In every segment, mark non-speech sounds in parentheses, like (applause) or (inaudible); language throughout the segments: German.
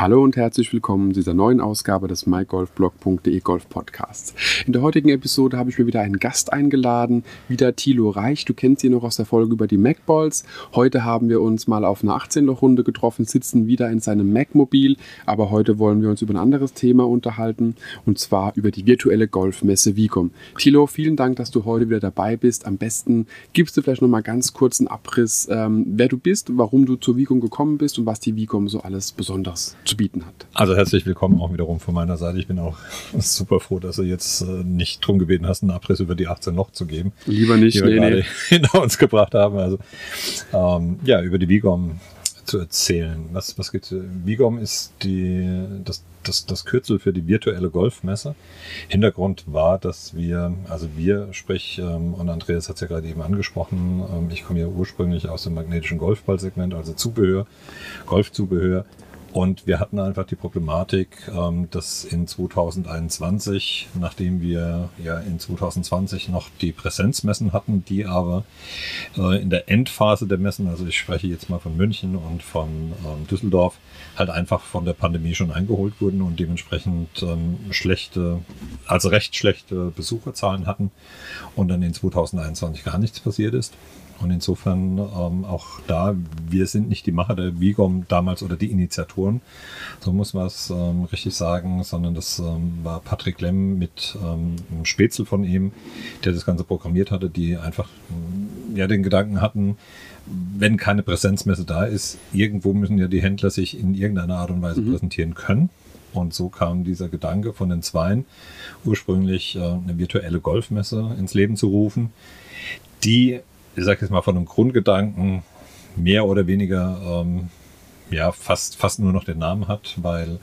Hallo und herzlich willkommen zu dieser neuen Ausgabe des mygolfblog.de Golf Podcasts. In der heutigen Episode habe ich mir wieder einen Gast eingeladen, wieder Thilo Reich. Du kennst ihn noch aus der Folge über die Macballs. Heute haben wir uns mal auf einer 18-Loch-Runde getroffen, sitzen wieder in seinem Macmobil, aber heute wollen wir uns über ein anderes Thema unterhalten und zwar über die virtuelle Golfmesse Vicom. Thilo, vielen Dank, dass du heute wieder dabei bist. Am besten gibst du vielleicht noch mal ganz kurz einen Abriss, ähm, wer du bist, warum du zur Vicom gekommen bist und was die Vicom so alles besonders zu bieten hat. Also herzlich willkommen auch wiederum von meiner Seite. Ich bin auch (laughs) super froh, dass du jetzt äh, nicht drum gebeten hast, einen Abriss über die 18 Loch zu geben. Lieber nicht, die wir nee, gerade nee. (laughs) hinter uns gebracht haben. Also ähm, ja, über die Vigom zu erzählen. Was, was geht? Vigom ist die, das, das, das Kürzel für die virtuelle Golfmesse. Hintergrund war, dass wir, also wir, sprich, ähm, und Andreas hat es ja gerade eben angesprochen, ähm, ich komme ja ursprünglich aus dem magnetischen Golfballsegment, also Zubehör, Golfzubehör. Und wir hatten einfach die Problematik, ähm, dass in 2021, nachdem wir ja in 2020 noch die Präsenzmessen hatten, die aber äh, in der Endphase der Messen, also ich spreche jetzt mal von München und von ähm, Düsseldorf, halt einfach von der Pandemie schon eingeholt wurden und dementsprechend ähm, schlechte, also recht schlechte Besucherzahlen hatten und dann in 2021 gar nichts passiert ist. Und insofern ähm, auch da, wir sind nicht die Macher der Vigom damals oder die Initiatoren, so muss man es ähm, richtig sagen, sondern das ähm, war Patrick Lemm mit ähm, einem Spätzle von ihm, der das Ganze programmiert hatte, die einfach ähm, ja den Gedanken hatten, wenn keine Präsenzmesse da ist, irgendwo müssen ja die Händler sich in irgendeiner Art und Weise mhm. präsentieren können. Und so kam dieser Gedanke von den Zweien, ursprünglich äh, eine virtuelle Golfmesse ins Leben zu rufen, die ich sage jetzt mal von einem Grundgedanken mehr oder weniger ähm, ja fast fast nur noch den Namen hat, weil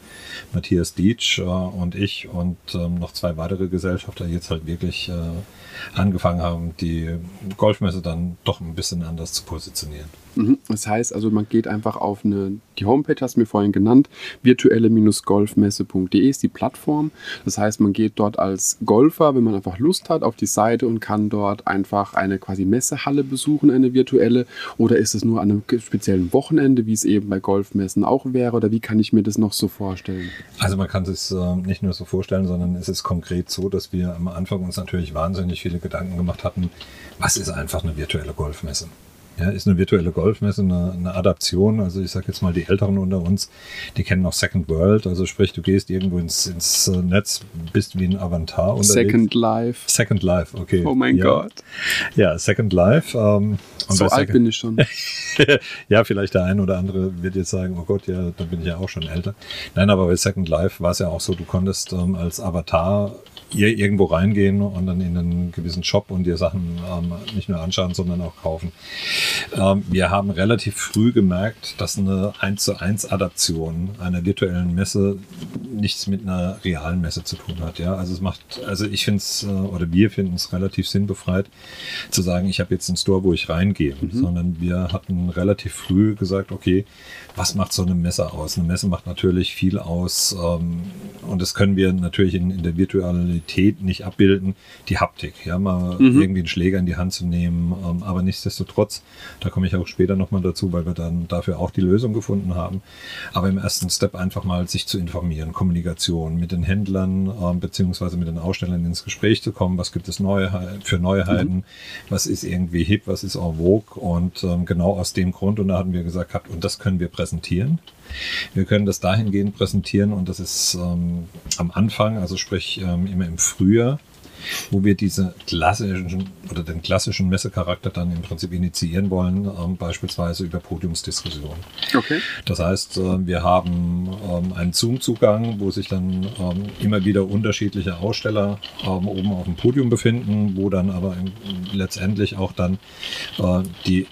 Matthias Dietsch äh, und ich und ähm, noch zwei weitere Gesellschafter jetzt halt wirklich äh, angefangen haben, die Golfmesse dann doch ein bisschen anders zu positionieren. Mhm. Das heißt also, man geht einfach auf eine, die Homepage hast du mir vorhin genannt, virtuelle-golfmesse.de ist die Plattform. Das heißt, man geht dort als Golfer, wenn man einfach Lust hat, auf die Seite und kann dort einfach eine quasi Messehalle besuchen, eine virtuelle. Oder ist es nur an einem speziellen Wochenende, wie es eben bei Golfmessen auch wäre? Oder wie kann ich mir das noch so vorstellen? Also man kann es äh, nicht nur so vorstellen, sondern es ist konkret so, dass wir am Anfang uns natürlich wahnsinnig viele Gedanken gemacht hatten, was ist einfach eine virtuelle Golfmesse? Ja, ist eine virtuelle Golfmesse eine, eine Adaption. Also ich sage jetzt mal, die Älteren unter uns, die kennen noch Second World. Also sprich, du gehst irgendwo ins, ins äh, Netz, bist wie ein Avatar unterwegs. Second Life. Second Life, okay. Oh mein ja. Gott. Ja, Second Life. Ähm, so alt Second bin ich schon. (laughs) ja, vielleicht der ein oder andere wird jetzt sagen, oh Gott, ja, dann bin ich ja auch schon älter. Nein, aber bei Second Life war es ja auch so, du konntest ähm, als Avatar ihr irgendwo reingehen und dann in einen gewissen Shop und dir Sachen ähm, nicht nur anschauen, sondern auch kaufen. Ähm, wir haben relativ früh gemerkt, dass eine 1 zu 1 Adaption einer virtuellen Messe nichts mit einer realen Messe zu tun hat. Ja, also es macht, also ich finde es äh, oder wir finden es relativ sinnbefreit zu sagen, ich habe jetzt einen Store, wo ich reingehe, mhm. sondern wir hatten relativ früh gesagt, okay, was macht so eine Messe aus? Eine Messe macht natürlich viel aus ähm, und das können wir natürlich in, in der Virtualität nicht abbilden. Die Haptik, ja, mal mhm. irgendwie einen Schläger in die Hand zu nehmen, ähm, aber nichtsdestotrotz, da komme ich auch später nochmal dazu, weil wir dann dafür auch die Lösung gefunden haben. Aber im ersten Step einfach mal sich zu informieren, Kommunikation mit den Händlern ähm, beziehungsweise mit den Ausstellern ins Gespräch zu kommen. Was gibt es neue, für Neuheiten? Mhm. Was ist irgendwie hip? Was ist en vogue? Und ähm, genau aus dem Grund, und da hatten wir gesagt, gehabt, und das können wir präsentieren. Wir können das dahingehend präsentieren und das ist ähm, am Anfang, also sprich ähm, immer im Frühjahr, wo wir diese klassischen oder den klassischen Messecharakter dann im Prinzip initiieren wollen, ähm, beispielsweise über Podiumsdiskussionen. Okay. Das heißt, äh, wir haben ähm, einen Zoom-Zugang, wo sich dann ähm, immer wieder unterschiedliche Aussteller ähm, oben auf dem Podium befinden, wo dann aber letztendlich auch dann äh, die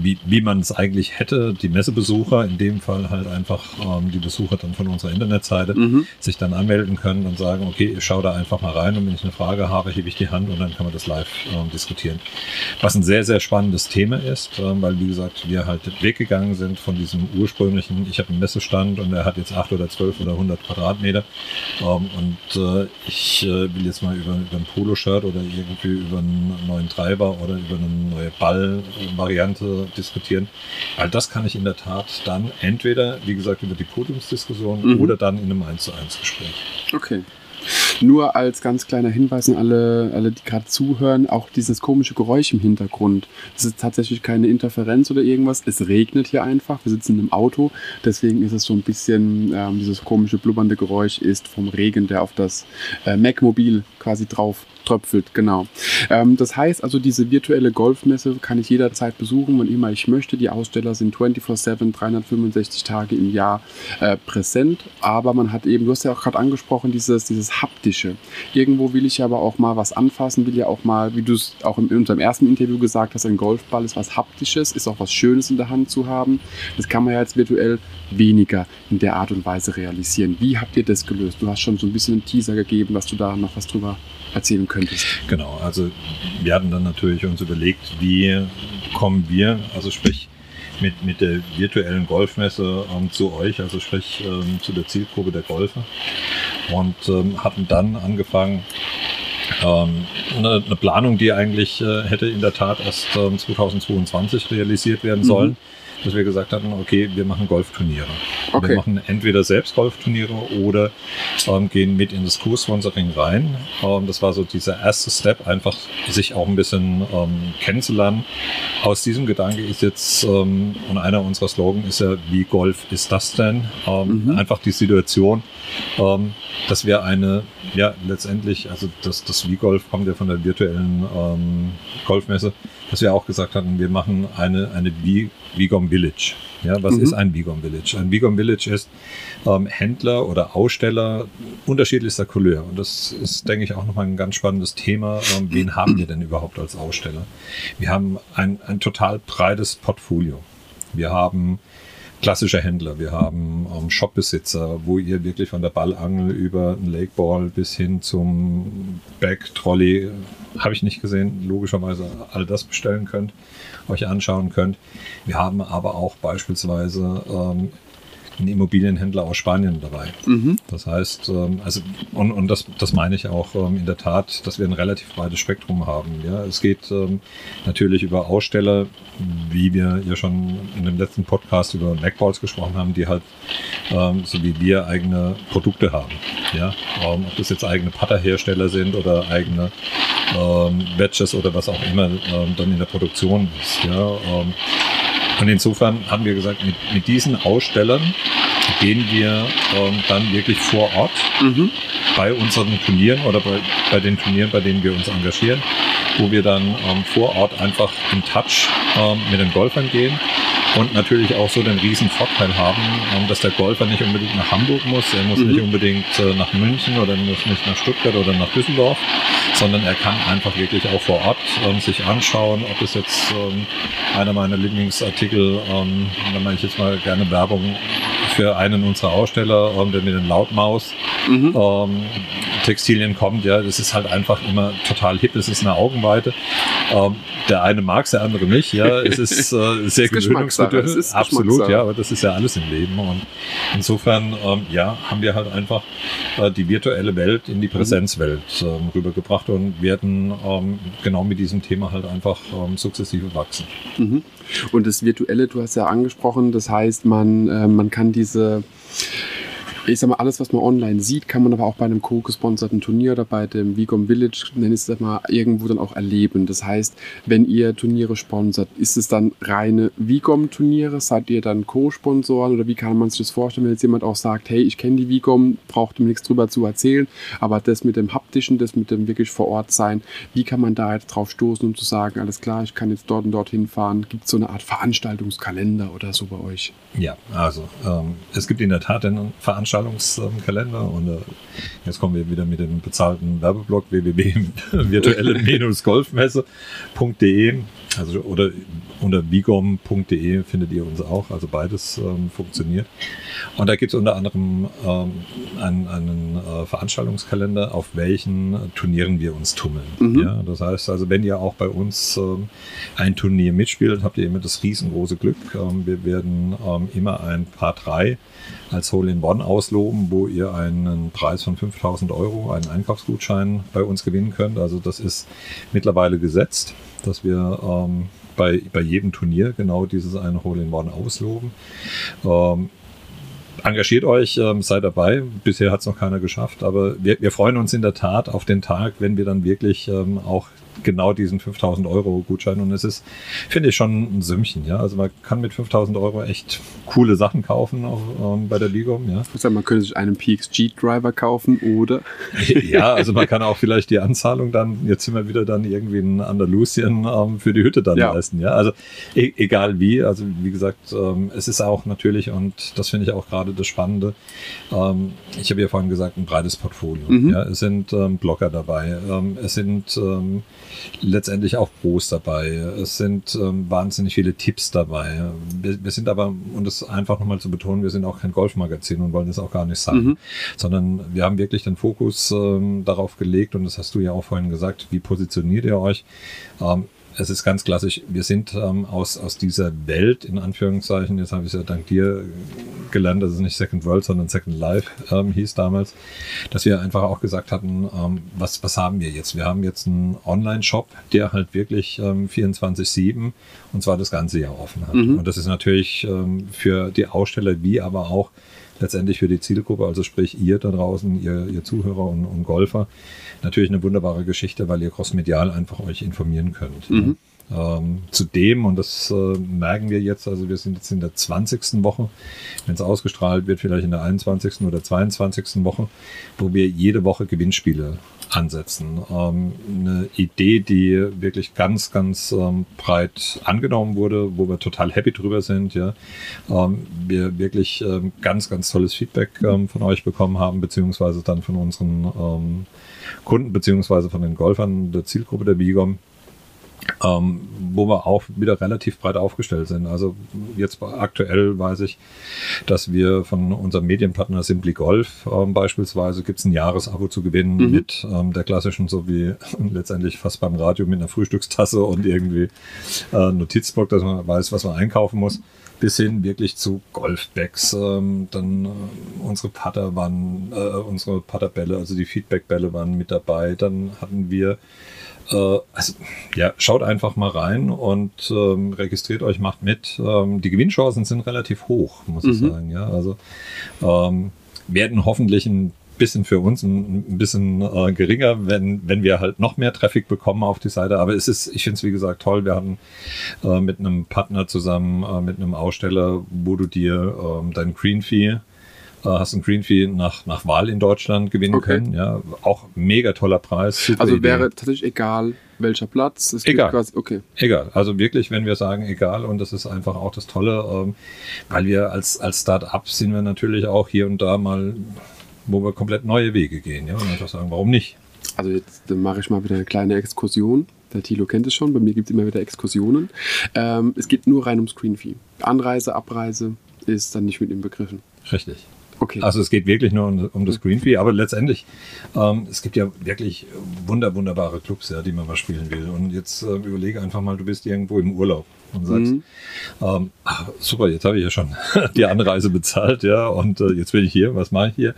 wie, wie man es eigentlich hätte, die Messebesucher, in dem Fall halt einfach ähm, die Besucher dann von unserer Internetseite, Mhm. sich dann anmelden können und sagen, okay, ich schaue da einfach mal rein und wenn ich eine Frage habe, hebe ich die Hand und dann kann man das live ähm, diskutieren. Was ein sehr, sehr spannendes Thema ist, ähm, weil wie gesagt, wir halt weggegangen sind von diesem ursprünglichen, ich habe einen Messestand und der hat jetzt acht oder zwölf oder 100 Quadratmeter ähm, und äh, ich äh, will jetzt mal über, über ein Poloshirt oder irgendwie über einen neuen Treiber oder über eine neue Ball-Variante diskutieren. All das kann ich in der Tat dann entweder, wie gesagt, über die Podiumsdiskussion Mhm. oder dann in einem 1 zu 1 Gespräch. Okay. Nur als ganz kleiner Hinweis an alle, alle die gerade zuhören, auch dieses komische Geräusch im Hintergrund. Das ist tatsächlich keine Interferenz oder irgendwas. Es regnet hier einfach. Wir sitzen im Auto. Deswegen ist es so ein bisschen, ähm, dieses komische blubbernde Geräusch ist vom Regen, der auf das äh, Mac-Mobil quasi drauf tröpfelt. Genau. Ähm, das heißt also, diese virtuelle Golfmesse kann ich jederzeit besuchen, wann immer ich möchte. Die Aussteller sind 24-7, 365 Tage im Jahr äh, präsent. Aber man hat eben, du hast ja auch gerade angesprochen, dieses, dieses haptische. Irgendwo will ich aber auch mal was anfassen, will ja auch mal, wie du es auch in unserem ersten Interview gesagt hast, ein Golfball ist was haptisches, ist auch was Schönes in der Hand zu haben. Das kann man ja jetzt virtuell weniger in der Art und Weise realisieren. Wie habt ihr das gelöst? Du hast schon so ein bisschen einen Teaser gegeben, dass du da noch was drüber erzählen könntest. Genau, also wir hatten dann natürlich uns überlegt, wie kommen wir, also sprich mit, mit der virtuellen Golfmesse ähm, zu euch, also sprich ähm, zu der Zielgruppe der Golfer und ähm, hatten dann angefangen, ähm, eine, eine Planung, die eigentlich äh, hätte in der Tat erst ähm, 2022 realisiert werden Mhm. Dass wir gesagt hatten, okay, wir machen Golfturniere. Okay. Wir machen entweder selbst Golfturniere oder ähm, gehen mit in das Co-Sponsoring rein. Ähm, das war so dieser erste Step, einfach sich auch ein bisschen ähm, kennenzulernen. Aus diesem Gedanke ist jetzt, ähm, und einer unserer Slogan ist ja, wie Golf ist das denn? Ähm, Mhm. Einfach die Situation, ähm, dass wir eine, ja, letztendlich, also das, das V-Golf kommt ja von der virtuellen Golfmesse, dass wir auch gesagt hatten, wir machen eine, eine V- Vigom Village. Ja, was Mhm. ist ein Vigom Village? Ein Vigom Village ist ähm, Händler oder Aussteller unterschiedlichster Couleur. Und das ist, denke ich, auch nochmal ein ganz spannendes Thema. Ähm, wen (clears throat) haben wir denn überhaupt als Aussteller? Wir haben ein, ein total breites Portfolio. Wir haben klassische Händler, wir haben ähm, Shopbesitzer, wo ihr wirklich von der Ballangel über einen Lakeball bis hin zum Bag-Trolley, habe ich nicht gesehen, logischerweise all das bestellen könnt, euch anschauen könnt. Wir haben aber auch beispielsweise ähm, einen Immobilienhändler aus Spanien dabei. Mhm. Das heißt, ähm, also und, und das, das meine ich auch ähm, in der Tat, dass wir ein relativ breites Spektrum haben. Ja, es geht ähm, natürlich über Aussteller, wie wir ja schon in dem letzten Podcast über Macballs gesprochen haben, die halt ähm, so wie wir eigene Produkte haben. Ja, ähm, ob das jetzt eigene Putterhersteller sind oder eigene ähm, Batches oder was auch immer ähm, dann in der Produktion ist. Ja, ähm, und insofern haben wir gesagt, mit, mit diesen Ausstellern gehen wir ähm, dann wirklich vor Ort Mhm. bei unseren Turnieren oder bei, bei den Turnieren, bei denen wir uns engagieren, wo wir dann ähm, vor Ort einfach in Touch ähm, mit den Golfern gehen und natürlich auch so den riesen Vorteil haben, ähm, dass der Golfer nicht unbedingt nach Hamburg muss, er muss Mhm. nicht unbedingt äh, nach München oder muss nicht nach Stuttgart oder nach Düsseldorf, sondern er kann einfach wirklich auch vor Ort ähm, sich anschauen, ob es jetzt ähm, einer meiner Lieblingsartikel, ähm, da mache ich jetzt mal gerne Werbung für einen unserer Aussteller, ähm, der mit den Lautmaus Mhm. ähm, Textilien kommt, ja, das ist halt einfach immer total hip, es ist eine Augenweite. Ähm, der eine mag es, der andere nicht, ja, es ist äh, (laughs) sehr ist absolut, ja, aber das ist ja alles im Leben und insofern, ähm, ja, haben wir halt einfach äh, die virtuelle Welt in die Präsenzwelt ähm, rübergebracht und werden ähm, genau mit diesem Thema halt einfach ähm, sukzessive wachsen. Mhm. Und das Virtuelle, du hast ja angesprochen, das heißt, man, äh, man kann diese, ich sag mal, alles, was man online sieht, kann man aber auch bei einem co-gesponserten Turnier oder bei dem Vigom Village, nenne ich es mal, irgendwo dann auch erleben. Das heißt, wenn ihr Turniere sponsert, ist es dann reine Vigom-Turniere? Seid ihr dann Co-Sponsoren oder wie kann man sich das vorstellen, wenn jetzt jemand auch sagt, hey, ich kenne die Vigom, braucht mir nichts drüber zu erzählen, aber das mit dem haptischen, das mit dem wirklich vor Ort sein, wie kann man da jetzt drauf stoßen, um zu sagen, alles klar, ich kann jetzt dort und dorthin fahren? Gibt es so eine Art Veranstaltungskalender oder so bei euch? Ja, also ähm, es gibt in der Tat einen Veranstaltungskalender. Veranstaltungskalender und äh, jetzt kommen wir wieder mit dem bezahlten Werbeblock www.virtuelle-golfmesse.de (laughs) (laughs) also oder unter bigom.de findet ihr uns auch, also beides ähm, funktioniert. Und da gibt es unter anderem ähm, einen, einen äh, Veranstaltungskalender, auf welchen Turnieren wir uns tummeln. Mhm. Ja, das heißt also, wenn ihr auch bei uns ähm, ein Turnier mitspielt, habt ihr immer das riesengroße Glück. Ähm, wir werden ähm, immer ein Paar 3 als Hole-in-One ausloben, wo ihr einen Preis von 5000 Euro, einen Einkaufsgutschein bei uns gewinnen könnt. Also das ist mittlerweile gesetzt dass wir ähm, bei, bei jedem Turnier genau dieses eine Hole-in-One ausloben. Ähm, engagiert euch, ähm, seid dabei. Bisher hat es noch keiner geschafft, aber wir, wir freuen uns in der Tat auf den Tag, wenn wir dann wirklich ähm, auch genau diesen 5000 Euro Gutschein und es ist, finde ich, schon ein Sümmchen. Ja? Also man kann mit 5000 Euro echt coole Sachen kaufen auch, ähm, bei der Ligom. Ja? Ich sag, man könnte sich einen PXG-Driver kaufen oder? (laughs) ja, also man kann auch vielleicht die Anzahlung dann, jetzt sind wir wieder dann irgendwie in Andalusien ähm, für die Hütte dann ja. leisten. Ja? Also e egal wie, also wie gesagt, ähm, es ist auch natürlich und das finde ich auch gerade das Spannende. Ähm, ich habe ja vorhin gesagt, ein breites Portfolio. Mhm. Ja? Es sind ähm, Blogger dabei, ähm, es sind letztendlich auch Pros dabei. Es sind ähm, wahnsinnig viele Tipps dabei. Wir, wir sind aber, um das einfach nochmal zu betonen, wir sind auch kein Golfmagazin und wollen das auch gar nicht sein, mhm. sondern wir haben wirklich den Fokus ähm, darauf gelegt und das hast du ja auch vorhin gesagt, wie positioniert ihr euch? Ähm, es ist ganz klassisch, wir sind ähm, aus, aus dieser Welt, in Anführungszeichen, jetzt habe ich es ja dank dir gelernt, dass es nicht Second World, sondern Second Life ähm, hieß damals, dass wir einfach auch gesagt hatten, ähm, was, was haben wir jetzt? Wir haben jetzt einen Online-Shop, der halt wirklich ähm, 24-7 und zwar das ganze Jahr offen hat. Mhm. Und das ist natürlich ähm, für die Aussteller wie aber auch letztendlich für die Zielgruppe, also sprich ihr da draußen, ihr, ihr Zuhörer und, und Golfer, natürlich eine wunderbare Geschichte, weil ihr crossmedial einfach euch informieren könnt. Mhm. Ähm, zudem, und das äh, merken wir jetzt, also wir sind jetzt in der 20. Woche, wenn es ausgestrahlt wird, vielleicht in der 21. oder 22. Woche, wo wir jede Woche Gewinnspiele ansetzen. Ähm, eine Idee, die wirklich ganz, ganz ähm, breit angenommen wurde, wo wir total happy drüber sind. Ja, ähm, wir wirklich ähm, ganz, ganz tolles Feedback ähm, von euch bekommen haben, beziehungsweise dann von unseren Kunden, beziehungsweise von den Golfern der Zielgruppe der Vigom ähm, wo wir auch wieder relativ breit aufgestellt sind. Also jetzt aktuell weiß ich, dass wir von unserem Medienpartner Simply Golf ähm, beispielsweise gibt es ein Jahresabo zu gewinnen mhm. mit ähm, der klassischen, so wie (laughs) letztendlich fast beim Radio mit einer Frühstückstasse und irgendwie äh, Notizblock, dass man weiß, was man einkaufen muss bis hin wirklich zu Golfbags. Ähm, dann äh, unsere Putter waren, äh, unsere Putterbälle, also die Feedbackbälle waren mit dabei. Dann hatten wir also, ja, schaut einfach mal rein und ähm, registriert euch, macht mit. Ähm, die Gewinnchancen sind relativ hoch, muss mhm. ich sagen. Ja, also ähm, werden hoffentlich ein bisschen für uns ein, ein bisschen äh, geringer, wenn, wenn wir halt noch mehr Traffic bekommen auf die Seite. Aber es ist, ich finde es wie gesagt toll. Wir hatten äh, mit einem Partner zusammen, äh, mit einem Aussteller, wo du dir ähm, dein Green Fee äh, hast ein Green Fee nach, nach Wahl in Deutschland gewinnen okay. können. Ja, auch mega toller Preis. also Idee. wäre tatsächlich egal, welcher Platz. Es egal. Quasi, okay. Egal. Also wirklich, wenn wir sagen egal, und das ist einfach auch das Tolle, ähm, weil wir als, als Start-up sind wir natürlich auch hier und da mal, wo wir komplett neue Wege gehen. Ja, und einfach sagen, warum nicht? Also jetzt mache ich mal wieder eine kleine Exkursion. Der Thilo kennt es schon, bei mir gibt es immer wieder Exkursionen. Ähm, es geht nur rein ums Screen Fee. Anreise, Abreise ist dann nicht mit im Begriffen. Richtig. Okay. Also es geht wirklich nur um, um das Green Fee, aber letztendlich, ähm, es gibt ja wirklich wunder, wunderbare Clubs, ja, die man mal spielen will. Und jetzt äh, überlege einfach mal, du bist irgendwo im Urlaub und sagst, mhm. ähm, ach, super, jetzt habe ich ja schon (laughs) die Anreise bezahlt, ja, und äh, jetzt bin ich hier, was mache ich hier?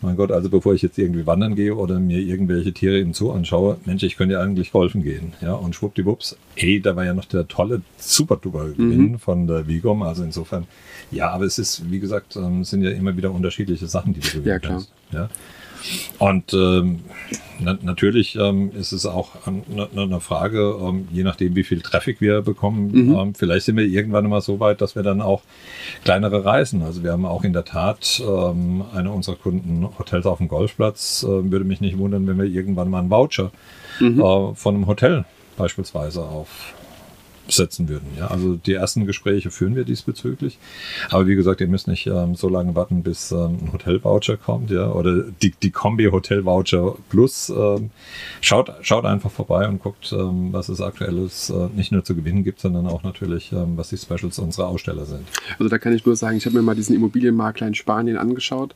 Mein Gott, also bevor ich jetzt irgendwie wandern gehe oder mir irgendwelche Tiere im Zoo anschaue, Mensch, ich könnte ja eigentlich golfen gehen. Ja, und schwuppdiwupps, ey, da war ja noch der tolle Super-Duper-Gewinn mhm. von der Vigom. Also insofern, ja, aber es ist, wie gesagt, ähm, sind ja immer wieder unterschiedliche Sachen, die du gewinnen ja, klar. Ja. Und ähm, na, natürlich ähm, ist es auch eine, eine Frage, ähm, je nachdem, wie viel Traffic wir bekommen. Mhm. Ähm, vielleicht sind wir irgendwann mal so weit, dass wir dann auch kleinere Reisen. Also wir haben auch in der Tat ähm, eine unserer Kunden Hotels auf dem Golfplatz. Äh, würde mich nicht wundern, wenn wir irgendwann mal einen Voucher mhm. äh, von einem Hotel beispielsweise auf setzen würden. Ja, also die ersten Gespräche führen wir diesbezüglich. Aber wie gesagt, ihr müsst nicht ähm, so lange warten, bis ähm, ein Hotelvoucher kommt, ja, oder die, die Kombi Hotel Voucher Plus. Ähm, schaut, schaut einfach vorbei und guckt, ähm, was es aktuelles äh, nicht nur zu gewinnen gibt, sondern auch natürlich, ähm, was die Specials unserer Aussteller sind. Also da kann ich nur sagen, ich habe mir mal diesen Immobilienmakler in Spanien angeschaut.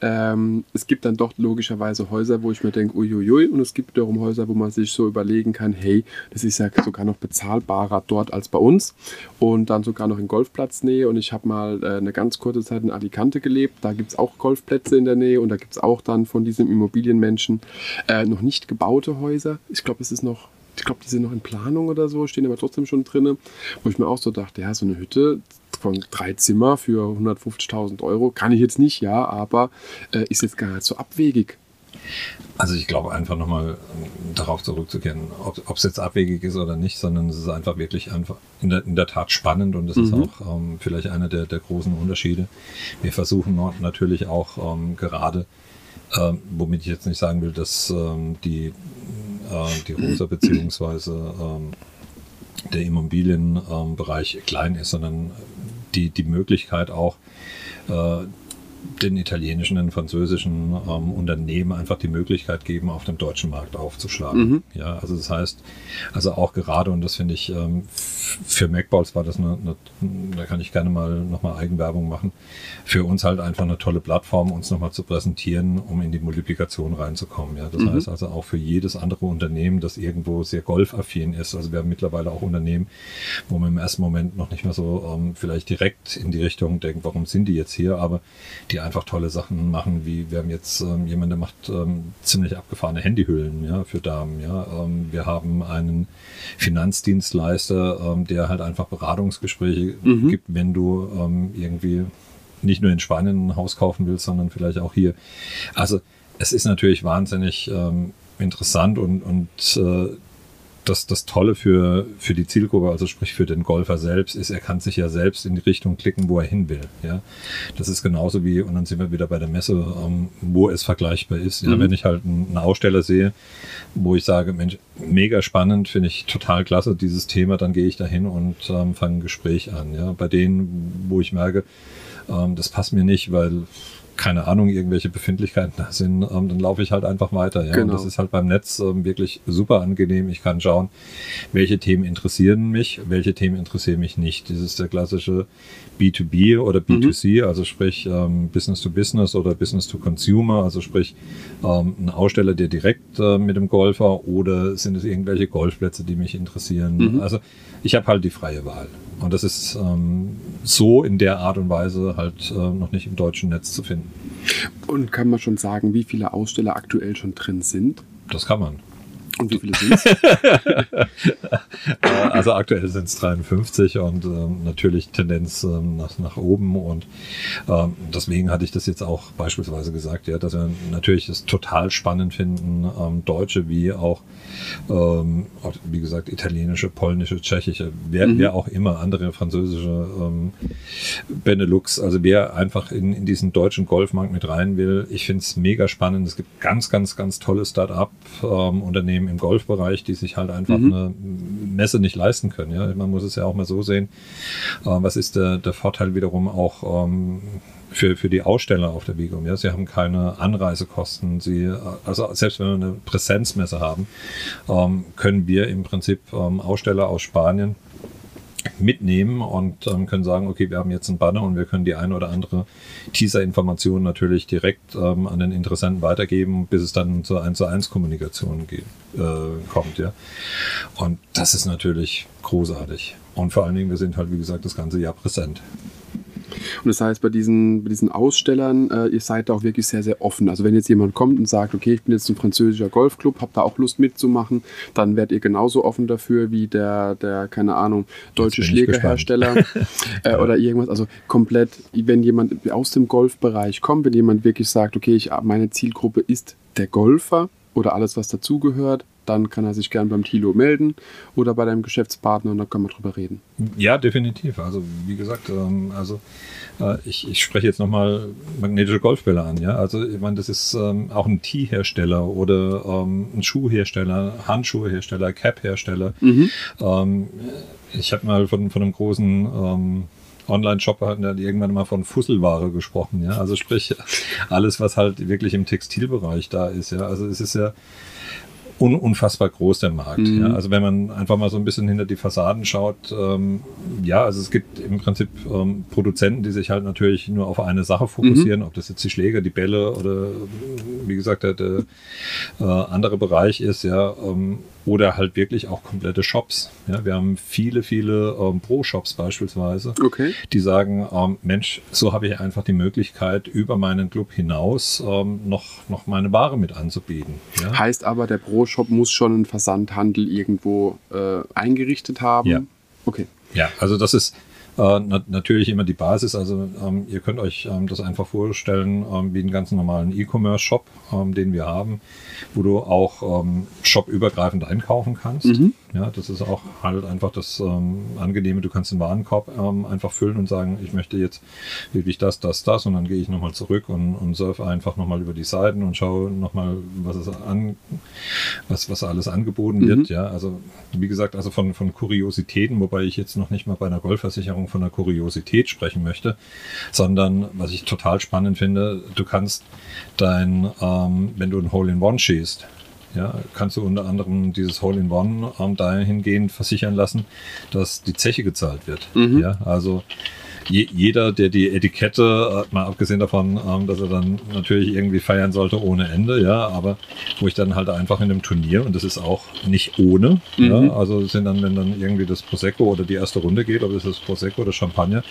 Ähm, es gibt dann doch logischerweise Häuser, wo ich mir denke, uiuiui, und es gibt wiederum Häuser, wo man sich so überlegen kann, hey, das ist ja sogar noch bezahlbarer dort als bei uns und dann sogar noch in Golfplatznähe und ich habe mal äh, eine ganz kurze Zeit in Alicante gelebt, da gibt es auch Golfplätze in der Nähe und da gibt es auch dann von diesem Immobilienmenschen äh, noch nicht gebaute Häuser. Ich glaube, es ist noch ich glaube, die sind noch in Planung oder so, stehen aber trotzdem schon drin, wo ich mir auch so dachte, ja, so eine Hütte von drei Zimmer für 150.000 Euro kann ich jetzt nicht, ja, aber äh, ist jetzt gar nicht so abwegig. Also ich glaube einfach nochmal ähm, darauf zurückzukehren, ob es jetzt abwegig ist oder nicht, sondern es ist einfach wirklich einfach in der, in der Tat spannend und das mhm. ist auch ähm, vielleicht einer der, der großen Unterschiede. Wir versuchen natürlich auch ähm, gerade, ähm, womit ich jetzt nicht sagen will, dass ähm, die, äh, die Rosa beziehungsweise ähm, der Immobilienbereich klein ist, sondern die, die Möglichkeit auch, äh, den italienischen, den französischen ähm, Unternehmen einfach die Möglichkeit geben, auf dem deutschen Markt aufzuschlagen. Mhm. Ja, also das heißt, also auch gerade, und das finde ich, ähm, für MacBalls war das eine, eine, da kann ich gerne mal nochmal Eigenwerbung machen, für uns halt einfach eine tolle Plattform, uns nochmal zu präsentieren, um in die Multiplikation reinzukommen. Ja, das mhm. heißt also auch für jedes andere Unternehmen, das irgendwo sehr golfaffin ist. Also wir haben mittlerweile auch Unternehmen, wo man im ersten Moment noch nicht mehr so ähm, vielleicht direkt in die Richtung denkt, warum sind die jetzt hier, aber die einfach tolle Sachen machen, wie wir haben jetzt ähm, jemanden, der macht ähm, ziemlich abgefahrene Handyhüllen ja, für Damen. Ja. Ähm, wir haben einen Finanzdienstleister, ähm, der halt einfach Beratungsgespräche mhm. gibt, wenn du ähm, irgendwie nicht nur in Spanien ein Haus kaufen willst, sondern vielleicht auch hier. Also es ist natürlich wahnsinnig ähm, interessant und, und äh, das, das Tolle für, für die Zielgruppe, also sprich für den Golfer selbst, ist, er kann sich ja selbst in die Richtung klicken, wo er hin will. Ja? Das ist genauso wie, und dann sind wir wieder bei der Messe, ähm, wo es vergleichbar ist. Ja? Mhm. Wenn ich halt einen Aussteller sehe, wo ich sage, Mensch, mega spannend, finde ich total klasse, dieses Thema, dann gehe ich da hin und ähm, fange ein Gespräch an. Ja? Bei denen, wo ich merke, ähm, das passt mir nicht, weil keine Ahnung, irgendwelche Befindlichkeiten da sind, ähm, dann laufe ich halt einfach weiter. Ja? Genau. Und das ist halt beim Netz ähm, wirklich super angenehm. Ich kann schauen, welche Themen interessieren mich, welche Themen interessieren mich nicht. Das ist der klassische B2B oder B2C, mhm. also sprich ähm, Business to Business oder Business to Consumer, also sprich ähm, ein Aussteller, der direkt äh, mit dem Golfer oder sind es irgendwelche Golfplätze, die mich interessieren. Mhm. Also ich habe halt die freie Wahl. Und das ist ähm, so in der Art und Weise halt äh, noch nicht im deutschen Netz zu finden. Und kann man schon sagen, wie viele Aussteller aktuell schon drin sind? Das kann man. Und wie viele sind es? (laughs) Äh, also aktuell sind es 53 und ähm, natürlich Tendenz ähm, nach, nach oben. Und ähm, deswegen hatte ich das jetzt auch beispielsweise gesagt, ja, dass wir natürlich es total spannend finden, ähm, Deutsche wie auch, ähm, wie gesagt, italienische, polnische, tschechische, wer, mhm. wer auch immer, andere französische ähm, Benelux, also wer einfach in, in diesen deutschen Golfmarkt mit rein will. Ich finde es mega spannend. Es gibt ganz, ganz, ganz tolle Start-up-Unternehmen im Golfbereich, die sich halt einfach mhm. eine Messe nicht leisten können. Ja? Man muss es ja auch mal so sehen. Äh, was ist der, der Vorteil wiederum auch ähm, für, für die Aussteller auf der Vigum? Ja? Sie haben keine Anreisekosten. Sie, also selbst wenn wir eine Präsenzmesse haben, ähm, können wir im Prinzip ähm, Aussteller aus Spanien mitnehmen und ähm, können sagen, okay, wir haben jetzt einen Banner und wir können die eine oder andere Teaser-Information natürlich direkt ähm, an den Interessenten weitergeben, bis es dann zur 1 zu 1 Kommunikation äh, kommt, ja. Und das ist natürlich großartig. Und vor allen Dingen, wir sind halt, wie gesagt, das ganze Jahr präsent. Und das heißt, bei diesen, bei diesen Ausstellern, äh, ihr seid da auch wirklich sehr, sehr offen. Also wenn jetzt jemand kommt und sagt, okay, ich bin jetzt ein französischer Golfclub, habt da auch Lust mitzumachen, dann werdet ihr genauso offen dafür wie der, der keine Ahnung, deutsche Schlägerhersteller (laughs) äh, oder irgendwas. Also komplett, wenn jemand aus dem Golfbereich kommt, wenn jemand wirklich sagt, okay, ich, meine Zielgruppe ist der Golfer, oder alles, was dazugehört, dann kann er sich gern beim Tilo melden oder bei deinem Geschäftspartner und dann können wir drüber reden. Ja, definitiv. Also wie gesagt, ähm, also äh, ich, ich spreche jetzt nochmal magnetische Golfbälle an. Ja, also ich meine, das ist ähm, auch ein Tee-Hersteller oder ähm, ein Schuhhersteller, Handschuhhersteller, Cap-Hersteller. Mhm. Ähm, ich habe mal von, von einem großen Online-Shop hat irgendwann mal von Fusselware gesprochen, ja. Also sprich, (laughs) alles, was halt wirklich im Textilbereich da ist, ja. Also es ist ja un unfassbar groß, der Markt. Mhm. Ja. Also wenn man einfach mal so ein bisschen hinter die Fassaden schaut, ähm, ja, also es gibt im Prinzip ähm, Produzenten, die sich halt natürlich nur auf eine Sache fokussieren, mhm. ob das jetzt die Schläger, die Bälle oder wie gesagt der, der äh, andere Bereich ist, ja. Ähm, oder halt wirklich auch komplette Shops. Ja, wir haben viele, viele ähm, Pro-Shops beispielsweise, okay. die sagen, ähm, Mensch, so habe ich einfach die Möglichkeit, über meinen Club hinaus ähm, noch, noch meine Ware mit anzubieten. Ja? Heißt aber, der Pro-Shop muss schon einen Versandhandel irgendwo äh, eingerichtet haben? Ja. Okay. Ja, also das ist, äh, natürlich immer die Basis. Also ähm, ihr könnt euch ähm, das einfach vorstellen ähm, wie einen ganz normalen E-Commerce-Shop, ähm, den wir haben, wo du auch ähm, shopübergreifend einkaufen kannst. Mhm. Ja, das ist auch halt einfach das ähm, Angenehme. Du kannst den Warenkorb einfach füllen und sagen, ich möchte jetzt wirklich das, das, das und dann gehe ich nochmal zurück und, und surfe einfach nochmal über die Seiten und schaue nochmal, was es an, was, was alles angeboten mhm. wird. Ja, also wie gesagt, also von, von Kuriositäten, wobei ich jetzt noch nicht mal bei einer Golfversicherung von einer Kuriosität sprechen möchte, sondern was ich total spannend finde, du kannst dein, ähm, wenn du ein Hole-in-One schießt, ja, kannst du unter anderem dieses Hole-in-One dahingehend versichern lassen, dass die Zeche gezahlt wird. Mhm. Ja, also je, jeder, der die Etikette, äh, mal abgesehen davon, ähm, dass er dann natürlich irgendwie feiern sollte ohne Ende, ja, aber wo ich dann halt einfach in einem Turnier, und das ist auch nicht ohne, mhm. ja, also sind dann, wenn dann irgendwie das Prosecco oder die erste Runde geht, ob es das Prosecco oder Champagner,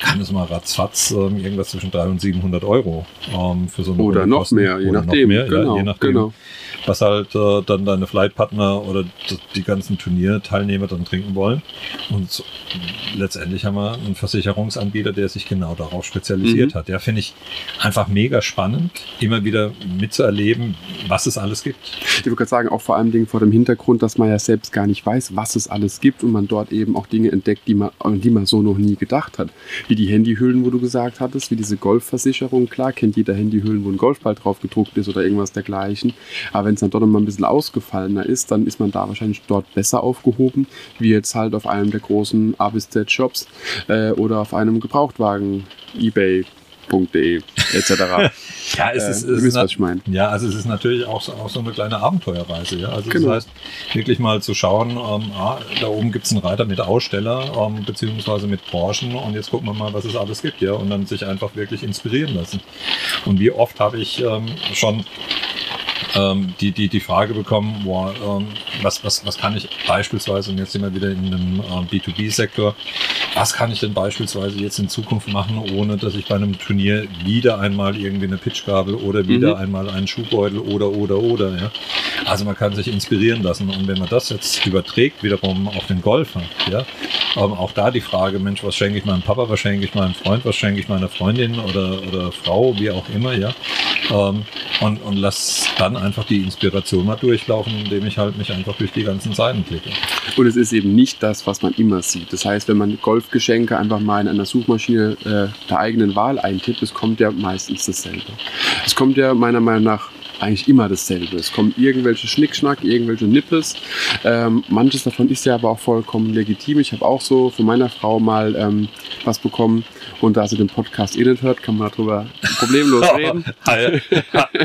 kann es mal ratzfatz ähm, irgendwas zwischen 300 und 700 Euro ähm, für so eine Oder noch mehr, je nachdem. Mehr, genau, ja, je nachdem. Genau was halt äh, dann deine Flightpartner oder die ganzen Turnierteilnehmer dann trinken wollen. Und so, letztendlich haben wir einen Versicherungsanbieter, der sich genau darauf spezialisiert mhm. hat. Ja, finde ich einfach mega spannend, immer wieder mitzuerleben, was es alles gibt. Ich würde gerade sagen, auch vor allem vor dem Hintergrund, dass man ja selbst gar nicht weiß, was es alles gibt und man dort eben auch Dinge entdeckt, die man, die man so noch nie gedacht hat. Wie die Handyhüllen, wo du gesagt hattest, wie diese Golfversicherung. Klar kennt jeder Handyhüllen, wo ein Golfball drauf gedruckt ist oder irgendwas dergleichen. Aber wenn wenn es dann dort mal ein bisschen ausgefallener ist, dann ist man da wahrscheinlich dort besser aufgehoben, wie jetzt halt auf einem der großen A bis Z Shops äh, oder auf einem Gebrauchtwagen eBay etc. (laughs) ja, es ist, äh, es ist was ich meine. Ja, also es ist natürlich auch so, auch so eine kleine Abenteuerreise. Ja? Also genau. das heißt, wirklich mal zu schauen, ähm, ah, da oben gibt es einen Reiter mit Aussteller ähm, beziehungsweise mit Branchen und jetzt gucken wir mal, was es alles gibt, ja, und dann sich einfach wirklich inspirieren lassen. Und wie oft habe ich ähm, schon ähm, die, die, die Frage bekommen, boah, ähm, was, was, was kann ich beispielsweise, und jetzt sind wir wieder in einem ähm, B2B-Sektor, was kann ich denn beispielsweise jetzt in Zukunft machen, ohne dass ich bei einem Turnier wieder einmal irgendwie eine Pitchgabel oder wieder mhm. einmal einen Schuhbeutel oder, oder, oder, ja. Also man kann sich inspirieren lassen und wenn man das jetzt überträgt wiederum auf den Golfer, ja, ähm, auch da die Frage, Mensch, was schenke ich meinem Papa, was schenke ich meinem Freund, was schenke ich meiner Freundin oder, oder Frau, wie auch immer, ja. Ähm, und, und lass dann einfach die Inspiration mal durchlaufen, indem ich halt mich einfach durch die ganzen Seiten klicke. Und es ist eben nicht das, was man immer sieht. Das heißt, wenn man Golfgeschenke einfach mal in einer Suchmaschine äh, der eigenen Wahl eintippt, es kommt ja meistens dasselbe. Es kommt ja meiner Meinung nach eigentlich immer dasselbe. Es kommen irgendwelche Schnickschnack, irgendwelche Nippes. Ähm, manches davon ist ja aber auch vollkommen legitim. Ich habe auch so von meiner Frau mal ähm, was bekommen. Und da sie den Podcast eh nicht hört, kann man darüber problemlos (laughs) reden.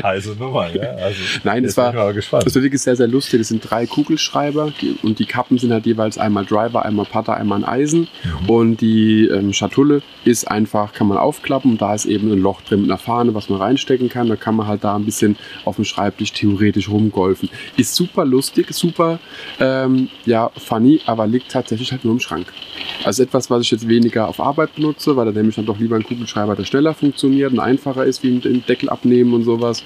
also (laughs) Nummer, ja. Also, Nein, es war, das war wirklich sehr, sehr lustig. Das sind drei Kugelschreiber und die Kappen sind halt jeweils einmal Driver, einmal Putter, einmal ein Eisen. Mhm. Und die ähm, Schatulle ist einfach, kann man aufklappen und da ist eben ein Loch drin mit einer Fahne, was man reinstecken kann. Da kann man halt da ein bisschen auf dem Schreibtisch theoretisch rumgolfen. Ist super lustig, super ähm, ja, funny, aber liegt tatsächlich halt nur im Schrank. Also etwas, was ich jetzt weniger auf Arbeit benutze, weil da nehme dann doch lieber einen Kugelschreiber, der schneller funktioniert und einfacher ist, wie den Deckel abnehmen und sowas.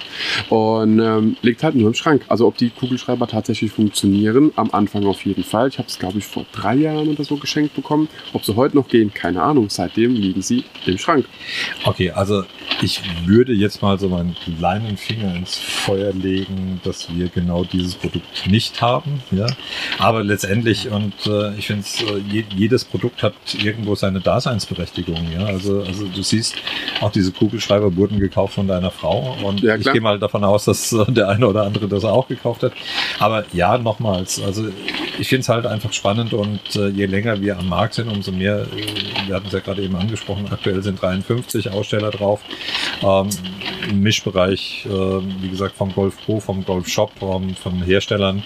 Und ähm, liegt halt nur im Schrank. Also ob die Kugelschreiber tatsächlich funktionieren, am Anfang auf jeden Fall. Ich habe es, glaube ich, vor drei Jahren oder so geschenkt bekommen. Ob sie heute noch gehen, keine Ahnung. Seitdem liegen sie im Schrank. Okay, also ich würde jetzt mal so meinen kleinen Finger ins Feuer legen, dass wir genau dieses Produkt nicht haben. Ja? Aber letztendlich, und äh, ich finde, äh, jedes Produkt hat irgendwo seine Daseinsberechtigung. Ja? Also, also du siehst, auch diese Kugelschreiber wurden gekauft von deiner Frau. Und ja, ich gehe mal davon aus, dass äh, der eine oder andere das auch gekauft hat. Aber ja, nochmals, also ich finde es halt einfach spannend und äh, je länger wir am Markt sind, umso mehr, äh, wir hatten es ja gerade eben angesprochen, aktuell sind 53 Aussteller drauf. Ähm, Im Mischbereich, äh, wie gesagt, vom Golf Pro, vom Golf Shop, ähm, von Herstellern,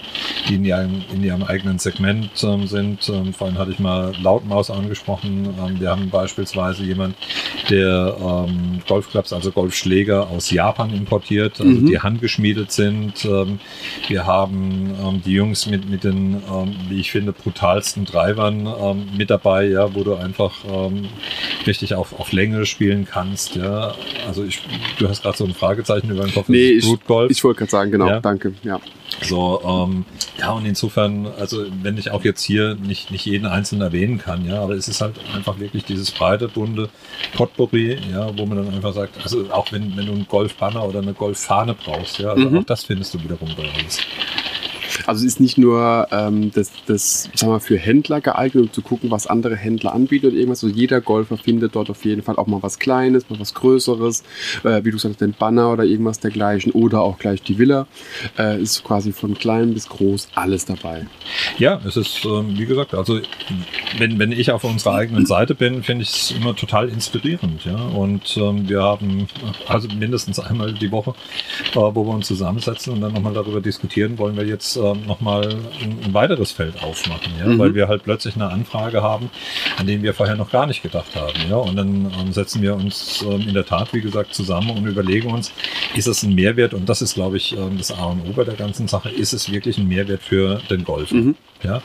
die in ihrem, in ihrem eigenen Segment ähm, sind. Ähm, vorhin hatte ich mal Lautmaus angesprochen. Ähm, wir haben beispielsweise jemand, der ähm, Golfclubs, also Golfschläger aus Japan importiert, also mhm. die handgeschmiedet sind. wir haben die Jungs mit, mit den ähm, wie ich finde, brutalsten Drivern ähm, mit dabei, ja, wo du einfach ähm, richtig auf, auf Länge spielen kannst. Ja. Also ich, du hast gerade so ein Fragezeichen über den Kopf. Nee, ich, ich wollte gerade sagen, genau, ja. danke. Ja. So, ähm, ja, und insofern, also wenn ich auch jetzt hier nicht, nicht jeden einzelnen erwähnen kann, ja, aber es ist halt einfach wirklich dieses breite, bunte Potpourri, ja, wo man dann einfach sagt, also auch wenn, wenn du einen Golfbanner oder eine Golffahne brauchst, ja, also mhm. auch das findest du wiederum bei uns. Also ist nicht nur ähm, das, das sagen wir, für Händler geeignet, um zu gucken, was andere Händler anbieten oder irgendwas. Also jeder Golfer findet dort auf jeden Fall auch mal was Kleines, mal was Größeres, äh, wie du sagst, den Banner oder irgendwas dergleichen oder auch gleich die Villa. Äh, ist quasi von klein bis groß alles dabei. Ja, es ist, ähm, wie gesagt, also wenn, wenn ich auf unserer eigenen Seite bin, finde ich es immer total inspirierend. Ja? Und ähm, wir haben also mindestens einmal die Woche, äh, wo wir uns zusammensetzen und dann nochmal darüber diskutieren, wollen wir jetzt äh, nochmal ein, ein weiteres Feld aufmachen, ja? Mhm. weil wir halt plötzlich eine Anfrage haben, an den wir vorher noch gar nicht gedacht haben. Ja? Und dann ähm, setzen wir uns ähm, in der Tat, wie gesagt, zusammen und überlegen uns, ist es ein Mehrwert, und das ist, glaube ich, ähm, das A und O bei der ganzen Sache, ist es wirklich ein Mehrwert für den Golf? Mhm. Ja?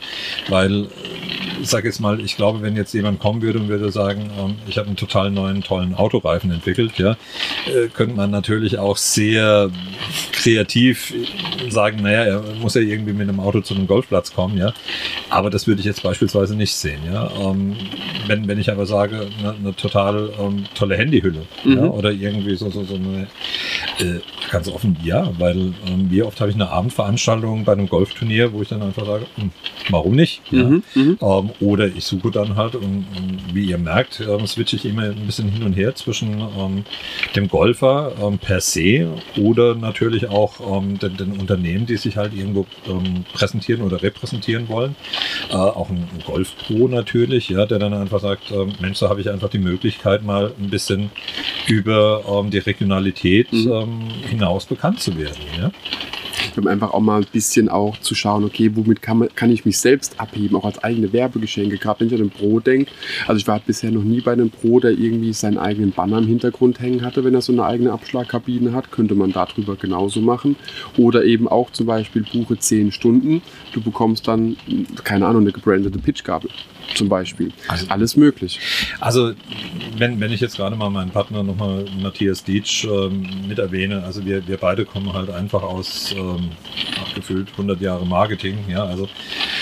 Weil ich sage jetzt mal, ich glaube, wenn jetzt jemand kommen würde und würde sagen, ähm, ich habe einen total neuen, tollen Autoreifen entwickelt, ja, äh, könnte man natürlich auch sehr kreativ sagen, naja, er muss ja irgendwie mit einem Auto zu einem Golfplatz kommen, ja. Aber das würde ich jetzt beispielsweise nicht sehen, ja. Ähm, wenn, wenn ich aber sage, eine, eine total ähm, tolle Handyhülle, mhm. ja, oder irgendwie so, so, so eine, äh, ganz offen, ja, weil ähm, wie oft habe ich eine Abendveranstaltung bei einem Golfturnier, wo ich dann einfach sage, hm, warum nicht? Ja? Mhm, mhm. ähm, oder ich suche dann halt, und, und wie ihr merkt, ähm, switche ich immer ein bisschen hin und her zwischen ähm, dem Golfer ähm, per se oder natürlich auch ähm, den, den, Unternehmen, die sich halt irgendwo ähm, präsentieren oder repräsentieren wollen. Äh, auch ein, Golf-Pro natürlich, ja, der dann einfach sagt, Mensch, da habe ich einfach die Möglichkeit, mal ein bisschen über die Regionalität mhm. Ähm, hinaus bekannt zu werden. Ja? um einfach auch mal ein bisschen auch zu schauen, okay, womit kann, man, kann ich mich selbst abheben, auch als eigene Werbegeschenke, gerade wenn ich an den Pro denke. Also ich war bisher noch nie bei einem Pro, der irgendwie seinen eigenen Banner im Hintergrund hängen hatte, wenn er so eine eigene Abschlagkabine hat, könnte man darüber genauso machen. Oder eben auch zum Beispiel buche 10 Stunden, du bekommst dann, keine Ahnung, eine gebrandete Pitchgabel zum Beispiel. Also, Alles möglich. Also, wenn, wenn ich jetzt gerade mal meinen Partner nochmal Matthias Dietsch ähm, mit erwähne, also wir, wir beide kommen halt einfach aus ähm, gefühlt 100 Jahre Marketing. Ja, also,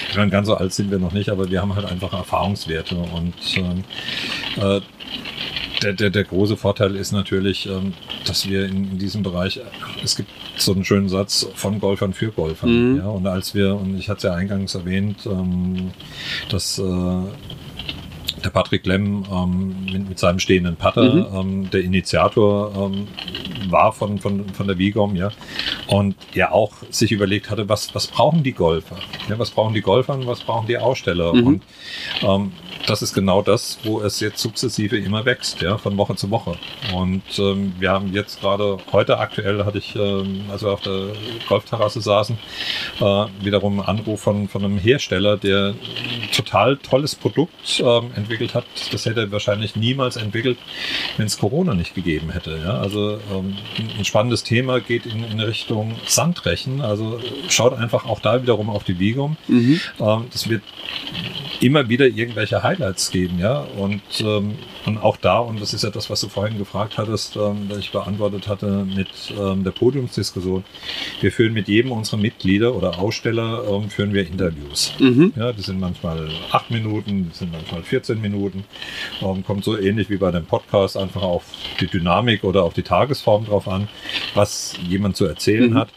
ich meine, ganz so alt sind wir noch nicht, aber wir haben halt einfach Erfahrungswerte und ähm, äh, der, der, der große Vorteil ist natürlich, ähm, dass wir in, in diesem Bereich, es gibt so einen schönen Satz von Golfern für Golfern. Mhm. Ja, und als wir, und ich hatte es ja eingangs erwähnt, ähm, dass äh, der Patrick Lemm ähm, mit, mit, seinem stehenden Putter mhm. ähm, der Initiator ähm, war von, von, von der Vigom, ja. Und ja auch sich überlegt hatte, was, was brauchen die Golfer? Ja, was brauchen die Golfer und was brauchen die Aussteller? Mhm. Und ähm, das ist genau das, wo es jetzt sukzessive immer wächst, ja, von Woche zu Woche. Und ähm, wir haben jetzt gerade, heute aktuell hatte ich, ähm, als wir auf der Golfterrasse saßen, äh, wiederum einen Anruf von, von einem Hersteller, der ein total tolles Produkt ähm, entwickelt hat. Das hätte er wahrscheinlich niemals entwickelt, wenn es Corona nicht gegeben hätte. Ja? Also ähm, ein spannendes Thema geht in, in Richtung Sandrechen. Also schaut einfach auch da wiederum auf die Wiegung. Mhm. Ähm, das wird immer wieder irgendwelche Highlights geben, ja. Und, ähm, und auch da, und das ist ja das, was du vorhin gefragt hattest, ähm, das ich beantwortet hatte mit ähm, der Podiumsdiskussion. Wir führen mit jedem unserer Mitglieder oder Aussteller ähm, führen wir Interviews. Mhm. Ja, die sind manchmal acht Minuten, die sind manchmal 14 Minuten. Ähm, kommt so ähnlich wie bei dem Podcast einfach auf die Dynamik oder auf die Tagesform drauf an, was jemand zu erzählen mhm. hat.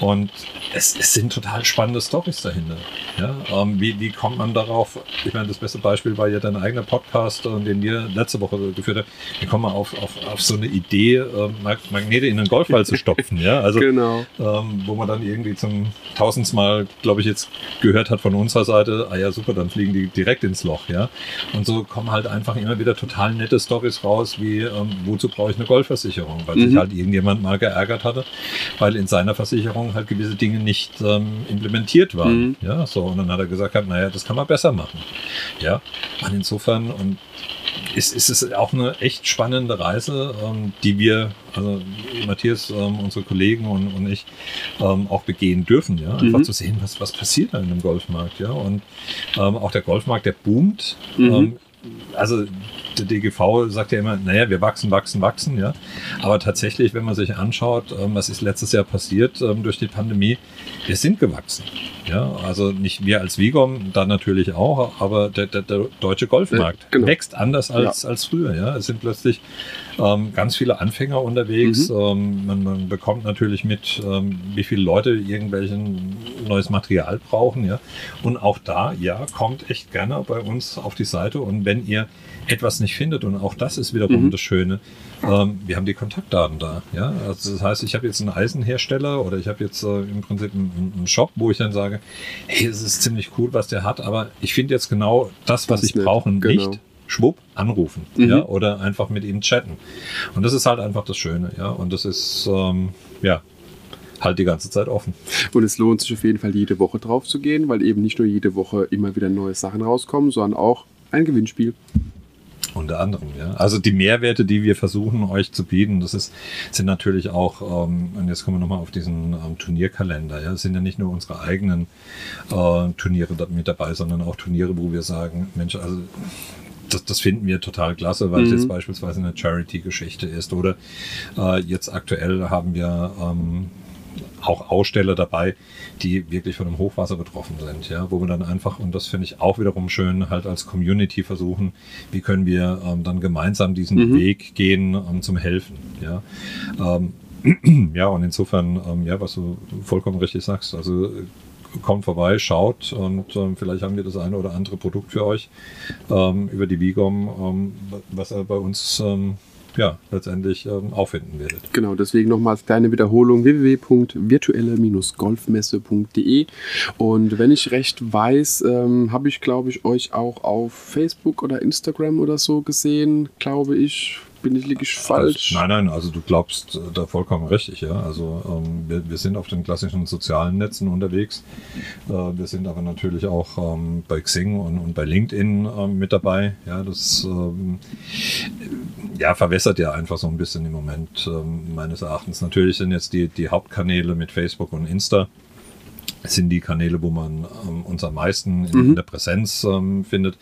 Und es, es sind total spannende Stories dahinter. Ja, ähm, wie, wie kommt man darauf? Ich meine, das beste Beispiel war ja dein eigener Podcast, äh, den wir letzte Woche geführt haben. Wie kommt man auf, auf, auf so eine Idee, äh, Magnete in einen Golfball zu stopfen? Ja, also, genau. ähm, wo man dann irgendwie zum tausendsten Mal, glaube ich, jetzt gehört hat von unserer Seite, ah ja, super, dann fliegen die direkt ins Loch. Ja, und so kommen halt einfach immer wieder total nette Stories raus, wie ähm, wozu brauche ich eine Golfversicherung? Weil mhm. sich halt irgendjemand mal geärgert hatte, weil in seiner Versicherung halt gewisse Dinge nicht ähm, implementiert waren. Mhm. Ja, so. Und dann hat er gesagt, naja, das kann man besser machen. Ja, und insofern, und ist, ist es auch eine echt spannende Reise, ähm, die wir, also Matthias, ähm, unsere Kollegen und, und ich ähm, auch begehen dürfen, ja, einfach mhm. zu sehen, was, was passiert da in dem Golfmarkt, ja, und ähm, auch der Golfmarkt, der boomt, mhm. Ähm, also der DGV sagt ja immer, naja, wir wachsen, wachsen, wachsen, ja. Aber tatsächlich, wenn man sich anschaut, ähm, was ist letztes Jahr passiert ähm, durch die Pandemie, wir sind gewachsen. Ja, also nicht wir als Vigom, da natürlich auch, aber der, der, der deutsche Golfmarkt genau. wächst anders als, ja. als früher. Ja, es sind plötzlich ähm, ganz viele Anfänger unterwegs. Mhm. Ähm, man, man, bekommt natürlich mit, ähm, wie viele Leute irgendwelchen neues Material brauchen. Ja, und auch da, ja, kommt echt gerne bei uns auf die Seite und wenn ihr etwas nicht findet. Und auch das ist wiederum mhm. das Schöne. Ähm, wir haben die Kontaktdaten da. Ja? Also das heißt, ich habe jetzt einen Eisenhersteller oder ich habe jetzt äh, im Prinzip einen, einen, Shop, wo ich dann sage, hey, es ist ziemlich cool, was der hat, aber ich finde jetzt genau das, was das ich brauche, genau. Schwupp, anrufen mhm. ja, oder einfach mit ihm chatten. Und das ist halt einfach das Schöne, ja. Und das ist, ähm, ja, halt die ganze Zeit offen. Und es lohnt sich auf jeden Fall jede Woche drauf zu gehen, weil eben nicht nur jede Woche immer wieder neue Sachen rauskommen, sondern auch ein Gewinnspiel. Unter anderem, ja. Also die Mehrwerte, die wir versuchen euch zu bieten, das ist, sind natürlich auch, ähm, und jetzt kommen wir nochmal auf diesen ähm, Turnierkalender, ja, es sind ja nicht nur unsere eigenen äh, Turniere mit dabei, sondern auch Turniere, wo wir sagen, Mensch, also das, das finden wir total klasse, weil mhm. es jetzt beispielsweise eine Charity-Geschichte ist. Oder äh, jetzt aktuell haben wir ähm, auch Aussteller dabei, die wirklich von einem Hochwasser betroffen sind, ja, wo wir dann einfach, und das finde ich auch wiederum schön, halt als Community versuchen, wie können wir ähm, dann gemeinsam diesen mhm. Weg gehen ähm, zum Helfen, ja. Ähm, (clears throat) ja, und insofern, ähm, ja, was du vollkommen richtig sagst, also kommt vorbei, schaut und ähm, vielleicht haben wir das eine oder andere Produkt für euch ähm, über die Vigom, ähm, was er bei uns ähm, ja, letztendlich ähm, auffinden werdet. Genau, deswegen nochmals kleine Wiederholung www.virtuelle-golfmesse.de und wenn ich recht weiß, habe ich glaube ich euch auch auf Facebook oder Instagram oder so gesehen, glaube ich. Bin ich, liege ich falsch? Nein, nein, also du glaubst äh, da vollkommen richtig, ja. Also ähm, wir, wir, sind auf den klassischen sozialen Netzen unterwegs. Äh, wir sind aber natürlich auch ähm, bei Xing und, und bei LinkedIn ähm, mit dabei. Ja, das ähm, ja, verwässert ja einfach so ein bisschen im Moment ähm, meines Erachtens. Natürlich sind jetzt die, die Hauptkanäle mit Facebook und Insta sind die Kanäle, wo man ähm, uns am meisten in, mhm. in der Präsenz ähm, findet,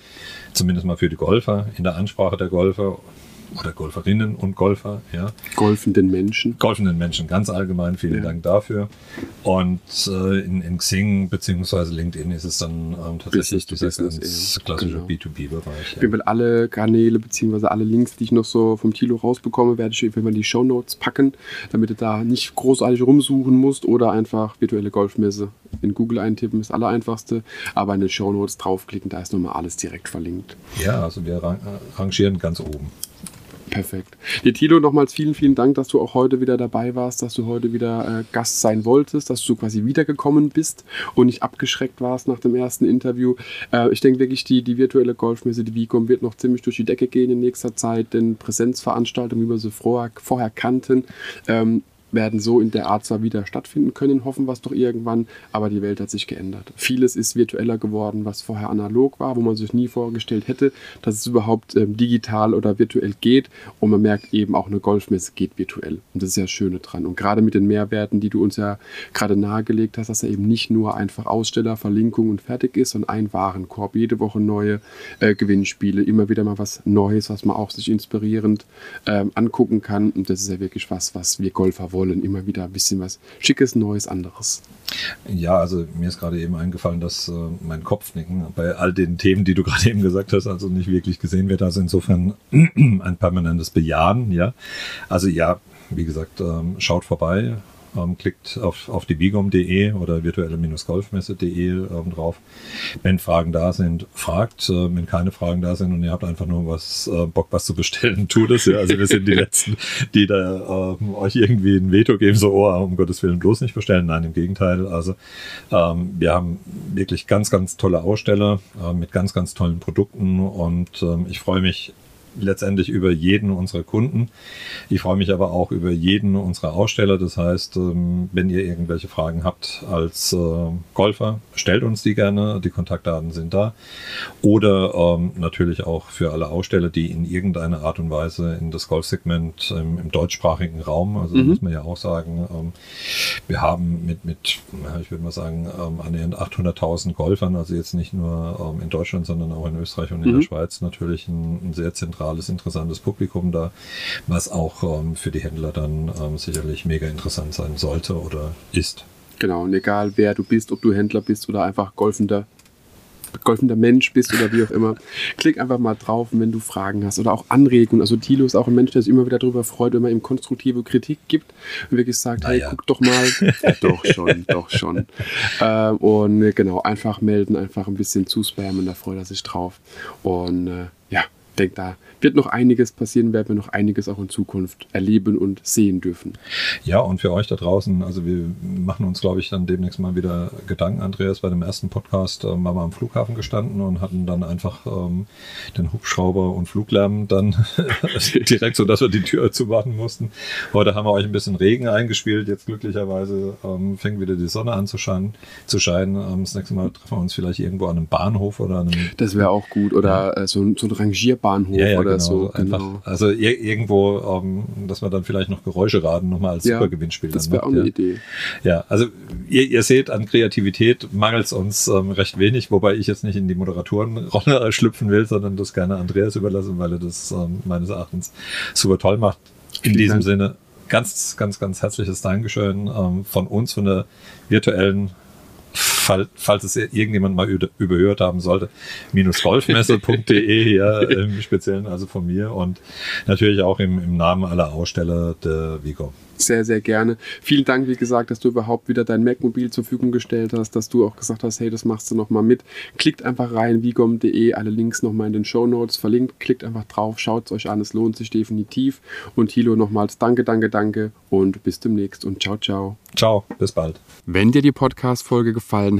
zumindest mal für die Golfer, in der Ansprache der Golfer oder Golferinnen und Golfer, ja. Golfenden Menschen. Golfenden Menschen, ganz allgemein, vielen ja. Dank dafür. Und äh, in, in Xing bzw. LinkedIn ist es dann ähm, tatsächlich dieser ganz klassische genau. B2B-Bereich. Ja. Ich alle Kanäle bzw. alle Links, die ich noch so vom Tilo rausbekomme, werde ich irgendwann in die Show Notes packen, damit du da nicht großartig rumsuchen musst oder einfach virtuelle Golfmesse in Google eintippen, ist allereinfachste, aber in den Show Notes draufklicken, da ist nochmal alles direkt verlinkt. Ja, also wir rangieren ganz oben. Perfekt. Dir, Tilo, nochmals vielen, vielen Dank, dass du auch heute wieder dabei warst, dass du heute wieder äh, Gast sein wolltest, dass du quasi wiedergekommen bist und nicht abgeschreckt warst nach dem ersten Interview. Äh, ich denke wirklich, die, die virtuelle Golfmesse, die Vicom, wird noch ziemlich durch die Decke gehen in nächster Zeit, denn Präsenzveranstaltungen, wie wir sie vorher, vorher kannten, ähm, werden so in der Art zwar wieder stattfinden können, hoffen wir es doch irgendwann, aber die Welt hat sich geändert. Vieles ist virtueller geworden, was vorher analog war, wo man sich nie vorgestellt hätte, dass es überhaupt ähm, digital oder virtuell geht. Und man merkt eben auch, eine Golfmesse geht virtuell. Und das ist ja das Schöne dran. Und gerade mit den Mehrwerten, die du uns ja gerade nahegelegt hast, dass er eben nicht nur einfach Aussteller, Verlinkung und fertig ist, sondern ein Warenkorb, jede Woche neue äh, Gewinnspiele, immer wieder mal was Neues, was man auch sich inspirierend ähm, angucken kann. Und das ist ja wirklich was, was wir Golfer wollen. Immer wieder ein bisschen was Schickes, Neues, anderes. Ja, also mir ist gerade eben eingefallen, dass äh, mein Kopfnicken bei all den Themen, die du (laughs) gerade eben gesagt hast, also nicht wirklich gesehen wird. Also insofern (clears throat) ein permanentes Bejahen, ja. Also ja, wie gesagt, ähm, schaut vorbei, ähm, klickt auf, auf die bigom.de oder virtuelle-golfmesse.de ähm, drauf. Wenn Fragen da sind, fragt. Äh, wenn keine Fragen da sind und ihr habt einfach nur was äh, Bock, was zu bestellen, (laughs) tut es. Ja. Also wir sind die (laughs) Letzten, die da ähm, euch irgendwie ein Veto geben, so, oh, um Gottes Willen bloß nicht bestellen. Nein, im Gegenteil. Also ähm, wir haben wirklich ganz, ganz tolle Aussteller äh, mit ganz, ganz tollen Produkten und ähm, ich freue mich letztendlich über jeden unserer Kunden. Ich freue mich aber auch über jeden unserer Aussteller. Das heißt, ähm, wenn ihr irgendwelche Fragen habt als äh, Golfer, stellt uns die gerne. Die Kontaktdaten sind da. Oder ähm, natürlich auch für alle Aussteller, die in irgendeiner Art und Weise in das Golfsegment im, deutschsprachigen Raum, also mhm. muss man ja auch sagen, ähm, wir haben mit, mit ich würde mal sagen, annähernd 800.000 Golfern, also jetzt nicht nur in Deutschland, sondern auch in Österreich und in mhm. der Schweiz natürlich ein, ein sehr zentrales zentrales, interessantes Publikum da, was auch ähm, für die Händler dann ähm, sicherlich mega interessant sein sollte oder ist. Genau, und egal wer du bist, ob du Händler bist oder einfach golfender golfender Mensch bist oder wie auch immer, (laughs) klick einfach mal drauf, wenn du Fragen hast oder auch Anregungen. Also Thilo ist auch ein Mensch, der sich immer wieder darüber freut, wenn man ihm konstruktive Kritik gibt und wirklich sagt, hey, guck doch mal. (laughs) doch schon, doch schon. Ähm, und genau, einfach melden, einfach ein bisschen zuspammen, da freut er sich drauf. Und äh, ja, denke, da wird noch einiges passieren, werden wir noch einiges auch in Zukunft erleben und sehen dürfen. Ja, und für euch da draußen, also wir machen uns, glaube ich, dann demnächst mal wieder Gedanken, Andreas, bei dem ersten Podcast ähm, waren wir am Flughafen gestanden und hatten dann einfach ähm, den Hubschrauber und Fluglärm dann (laughs) direkt so, dass wir die Tür zuwarten mussten. Heute haben wir euch ein bisschen Regen eingespielt, jetzt glücklicherweise ähm, fängt wieder die Sonne an zu scheinen. Zu scheinen. Ähm, das nächste Mal treffen wir uns vielleicht irgendwo an einem Bahnhof oder an einem... Das wäre auch gut. Oder ja. äh, so, so ein Rangierbahnhof ja, ja, oder genau, so. Einfach, genau. Also irgendwo, um, ähm, dass wir dann vielleicht noch Geräusche raten, nochmal als ja, Supergewinnspiel. Das wäre auch eine Idee. Ja, also ihr, ihr seht, an Kreativität mangelt es uns ähm, recht wenig, wobei ich jetzt nicht in die Moderatorenrolle (laughs) schlüpfen will, sondern das gerne Andreas überlassen, weil er das ähm, meines Erachtens super toll macht. In Vielen diesem Dank. Sinne ganz, ganz, ganz herzliches Dankeschön ähm, von uns, von der virtuellen fall, falls es irgendjemand mal überhört haben sollte, minusgolfmesse.de, ja, (laughs) im Speziellen also von mir und natürlich auch im, im Namen aller Aussteller der Vigo sehr, sehr gerne. Vielen Dank, wie gesagt, dass du überhaupt wieder dein Mac-Mobil zur Verfügung gestellt hast, dass du auch gesagt hast, hey, das machst du nochmal mit. Klickt einfach rein, vigom.de, alle Links nochmal in den Show Notes verlinkt. Klickt einfach drauf, schaut es euch an, es lohnt sich definitiv. Und Hilo nochmals danke, danke, danke und bis demnächst und ciao, ciao. Ciao, bis bald. Wenn dir die Podcast-Folge gefallen